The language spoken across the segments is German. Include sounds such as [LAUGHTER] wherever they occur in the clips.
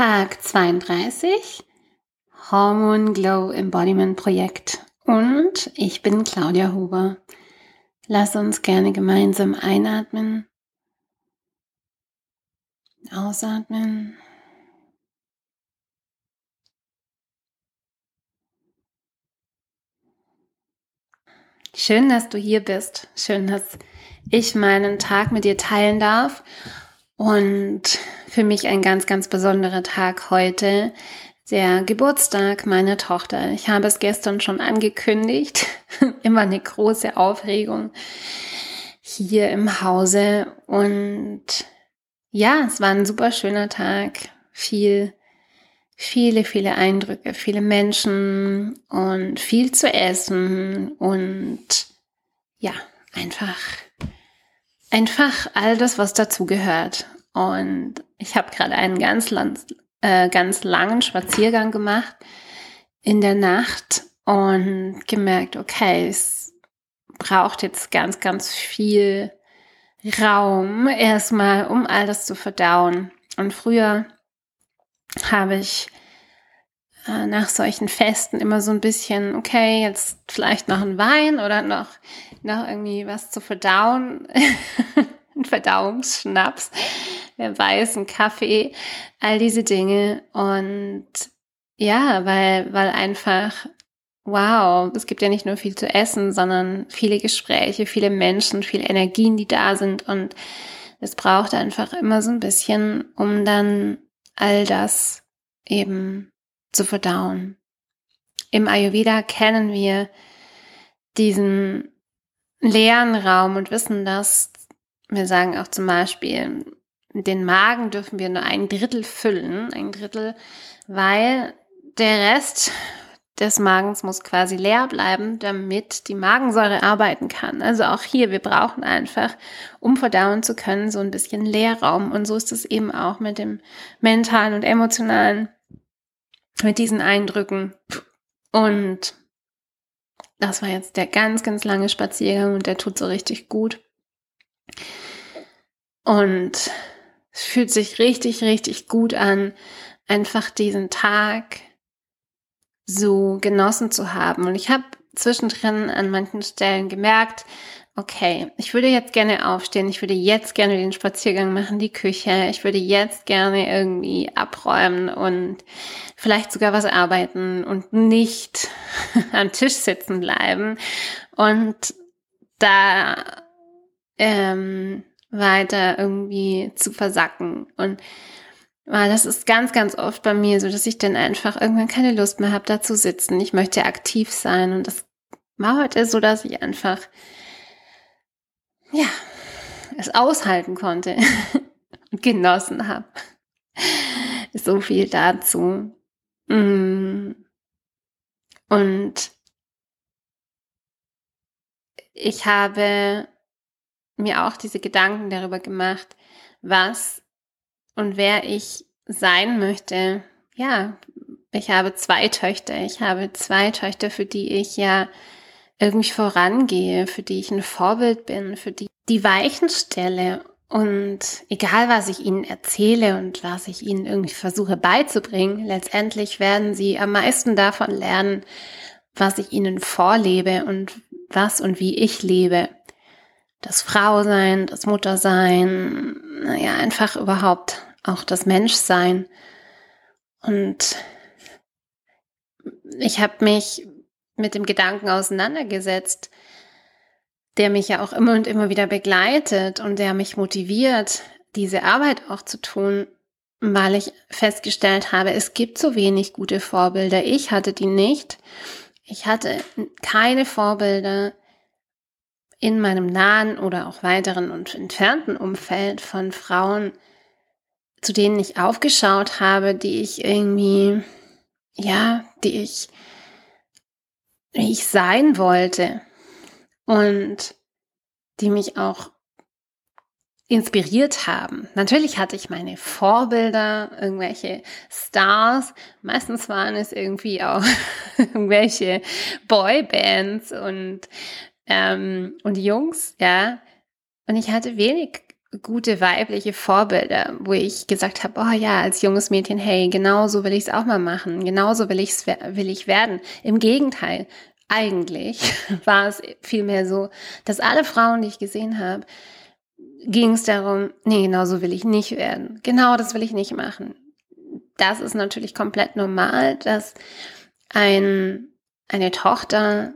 Tag 32, Hormone Glow Embodiment Projekt. Und ich bin Claudia Huber. Lass uns gerne gemeinsam einatmen, ausatmen. Schön, dass du hier bist. Schön, dass ich meinen Tag mit dir teilen darf. Und für mich ein ganz, ganz besonderer Tag heute, der Geburtstag meiner Tochter. Ich habe es gestern schon angekündigt. [LAUGHS] Immer eine große Aufregung hier im Hause. Und ja, es war ein super schöner Tag. Viel, viele, viele Eindrücke, viele Menschen und viel zu essen und ja, einfach einfach all das, was dazugehört. Und ich habe gerade einen ganz, äh, ganz langen Spaziergang gemacht in der Nacht und gemerkt, okay, es braucht jetzt ganz, ganz viel Raum erstmal, um all das zu verdauen. Und früher habe ich äh, nach solchen Festen immer so ein bisschen, okay, jetzt vielleicht noch ein Wein oder noch, noch irgendwie was zu verdauen. [LAUGHS] ein [LAUGHS] Verdauungsschnaps, wer weiß, ein Kaffee, all diese Dinge. Und ja, weil, weil einfach, wow, es gibt ja nicht nur viel zu essen, sondern viele Gespräche, viele Menschen, viele Energien, die da sind. Und es braucht einfach immer so ein bisschen, um dann all das eben zu verdauen. Im Ayurveda kennen wir diesen leeren Raum und wissen, dass wir sagen auch zum Beispiel, den Magen dürfen wir nur ein Drittel füllen, ein Drittel, weil der Rest des Magens muss quasi leer bleiben, damit die Magensäure arbeiten kann. Also auch hier, wir brauchen einfach, um verdauen zu können, so ein bisschen Leerraum. Und so ist es eben auch mit dem mentalen und emotionalen mit diesen Eindrücken. Und das war jetzt der ganz, ganz lange Spaziergang und der tut so richtig gut. Und es fühlt sich richtig, richtig gut an, einfach diesen Tag so genossen zu haben. Und ich habe zwischendrin an manchen Stellen gemerkt, okay, ich würde jetzt gerne aufstehen, ich würde jetzt gerne den Spaziergang machen, die Küche, ich würde jetzt gerne irgendwie abräumen und vielleicht sogar was arbeiten und nicht [LAUGHS] am Tisch sitzen bleiben und da ähm, weiter irgendwie zu versacken. Und weil das ist ganz, ganz oft bei mir so, dass ich dann einfach irgendwann keine Lust mehr habe, da zu sitzen. Ich möchte aktiv sein und das war heute so, dass ich einfach ja, es aushalten konnte [LAUGHS] und genossen habe. So viel dazu. Mm. Und ich habe mir auch diese Gedanken darüber gemacht, was und wer ich sein möchte. Ja, ich habe zwei Töchter. Ich habe zwei Töchter, für die ich ja irgendwie vorangehe, für die ich ein Vorbild bin, für die die Weichen stelle und egal was ich ihnen erzähle und was ich ihnen irgendwie versuche beizubringen, letztendlich werden sie am meisten davon lernen, was ich ihnen vorlebe und was und wie ich lebe. Das Frausein, das Muttersein, naja, einfach überhaupt auch das Menschsein. Und ich habe mich mit dem Gedanken auseinandergesetzt, der mich ja auch immer und immer wieder begleitet und der mich motiviert, diese Arbeit auch zu tun, weil ich festgestellt habe, es gibt so wenig gute Vorbilder. Ich hatte die nicht. Ich hatte keine Vorbilder in meinem nahen oder auch weiteren und entfernten Umfeld von Frauen, zu denen ich aufgeschaut habe, die ich irgendwie, ja, die ich wie ich sein wollte und die mich auch inspiriert haben. Natürlich hatte ich meine Vorbilder, irgendwelche Stars. Meistens waren es irgendwie auch [LAUGHS] irgendwelche Boybands und, ähm, und Jungs, ja. Und ich hatte wenig gute weibliche Vorbilder, wo ich gesagt habe, oh ja, als junges Mädchen, hey, genauso will ich es auch mal machen, genauso will, ich's, will ich werden. Im Gegenteil, eigentlich [LAUGHS] war es vielmehr so, dass alle Frauen, die ich gesehen habe, ging es darum, nee, genauso will ich nicht werden. Genau das will ich nicht machen. Das ist natürlich komplett normal, dass ein, eine Tochter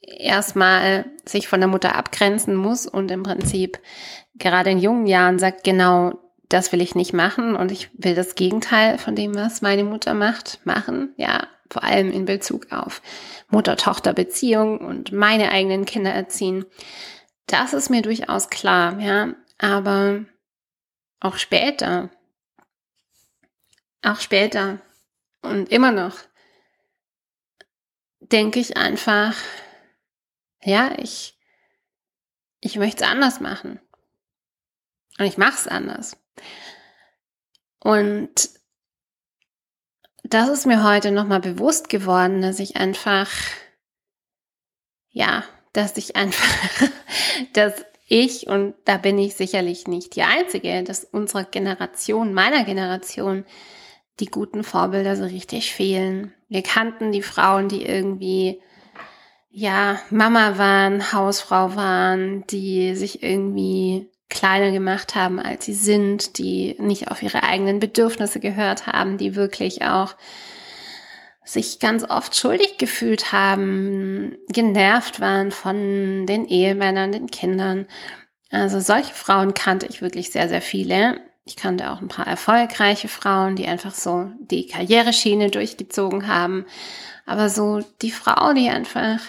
erstmal sich von der Mutter abgrenzen muss und im Prinzip gerade in jungen Jahren sagt, genau, das will ich nicht machen und ich will das Gegenteil von dem, was meine Mutter macht, machen. Ja, vor allem in Bezug auf Mutter-Tochter-Beziehung und meine eigenen Kinder erziehen. Das ist mir durchaus klar, ja, aber auch später, auch später und immer noch denke ich einfach, ja, ich, ich möchte es anders machen. Und ich mache es anders. Und das ist mir heute nochmal bewusst geworden, dass ich einfach, ja, dass ich einfach, [LAUGHS] dass ich, und da bin ich sicherlich nicht die Einzige, dass unserer Generation, meiner Generation, die guten Vorbilder so richtig fehlen. Wir kannten die Frauen, die irgendwie, ja, Mama waren, Hausfrau waren, die sich irgendwie kleiner gemacht haben, als sie sind, die nicht auf ihre eigenen Bedürfnisse gehört haben, die wirklich auch sich ganz oft schuldig gefühlt haben, genervt waren von den Ehemännern, den Kindern. Also solche Frauen kannte ich wirklich sehr, sehr viele. Ich kannte auch ein paar erfolgreiche Frauen, die einfach so die Karriereschiene durchgezogen haben. Aber so die Frau, die einfach,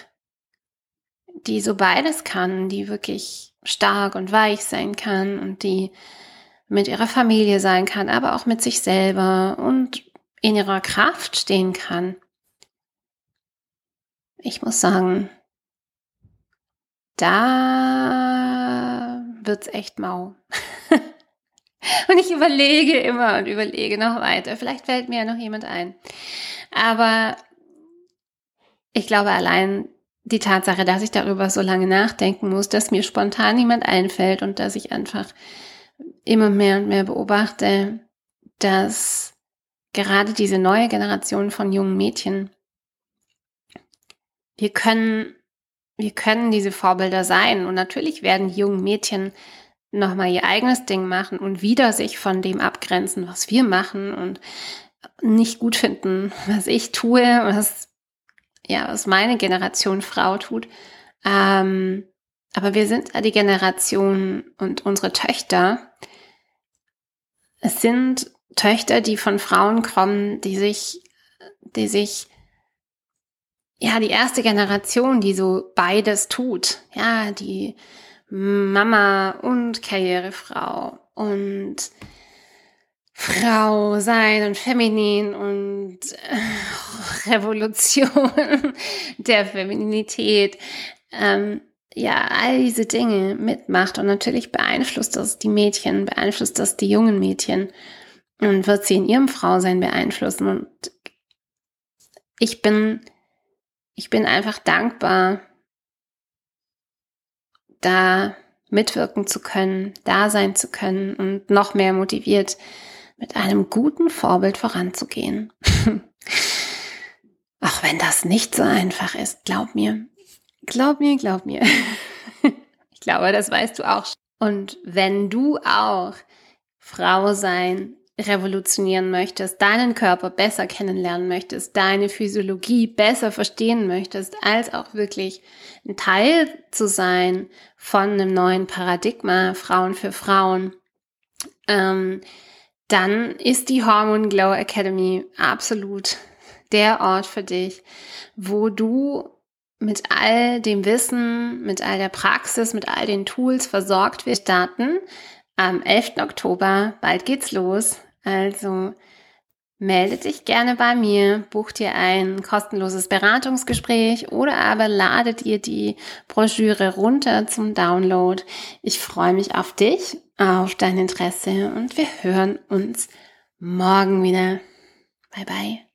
die so beides kann, die wirklich stark und weich sein kann und die mit ihrer Familie sein kann, aber auch mit sich selber und in ihrer Kraft stehen kann. Ich muss sagen, da wird's echt mau. [LAUGHS] und ich überlege immer und überlege noch weiter. Vielleicht fällt mir ja noch jemand ein. Aber ich glaube allein die Tatsache, dass ich darüber so lange nachdenken muss, dass mir spontan niemand einfällt und dass ich einfach immer mehr und mehr beobachte, dass gerade diese neue Generation von jungen Mädchen, wir können, wir können diese Vorbilder sein. Und natürlich werden die jungen Mädchen nochmal ihr eigenes Ding machen und wieder sich von dem abgrenzen, was wir machen und nicht gut finden, was ich tue, was, ja, was meine Generation Frau tut. Ähm, aber wir sind die Generation und unsere Töchter, es sind Töchter, die von Frauen kommen, die sich, die sich, ja, die erste Generation, die so beides tut. Ja, die Mama und Karrierefrau und Frau sein und feminin und äh, [LAUGHS] Revolution der Femininität. Ähm, ja, all diese Dinge mitmacht und natürlich beeinflusst das die Mädchen, beeinflusst das die jungen Mädchen und wird sie in ihrem Frausein beeinflussen. Und ich bin, ich bin einfach dankbar, da mitwirken zu können, da sein zu können und noch mehr motiviert, mit einem guten Vorbild voranzugehen. [LAUGHS] Auch wenn das nicht so einfach ist, glaub mir. Glaub mir, glaub mir. [LAUGHS] ich glaube, das weißt du auch. Und wenn du auch Frau sein revolutionieren möchtest, deinen Körper besser kennenlernen möchtest, deine Physiologie besser verstehen möchtest, als auch wirklich ein Teil zu sein von einem neuen Paradigma Frauen für Frauen, ähm, dann ist die Hormone Glow Academy absolut der Ort für dich, wo du mit all dem Wissen, mit all der Praxis, mit all den Tools versorgt wirst. Starten am 11. Oktober, bald geht's los. Also melde dich gerne bei mir, buch dir ein kostenloses Beratungsgespräch oder aber lade dir die Broschüre runter zum Download. Ich freue mich auf dich, auf dein Interesse und wir hören uns morgen wieder. Bye bye.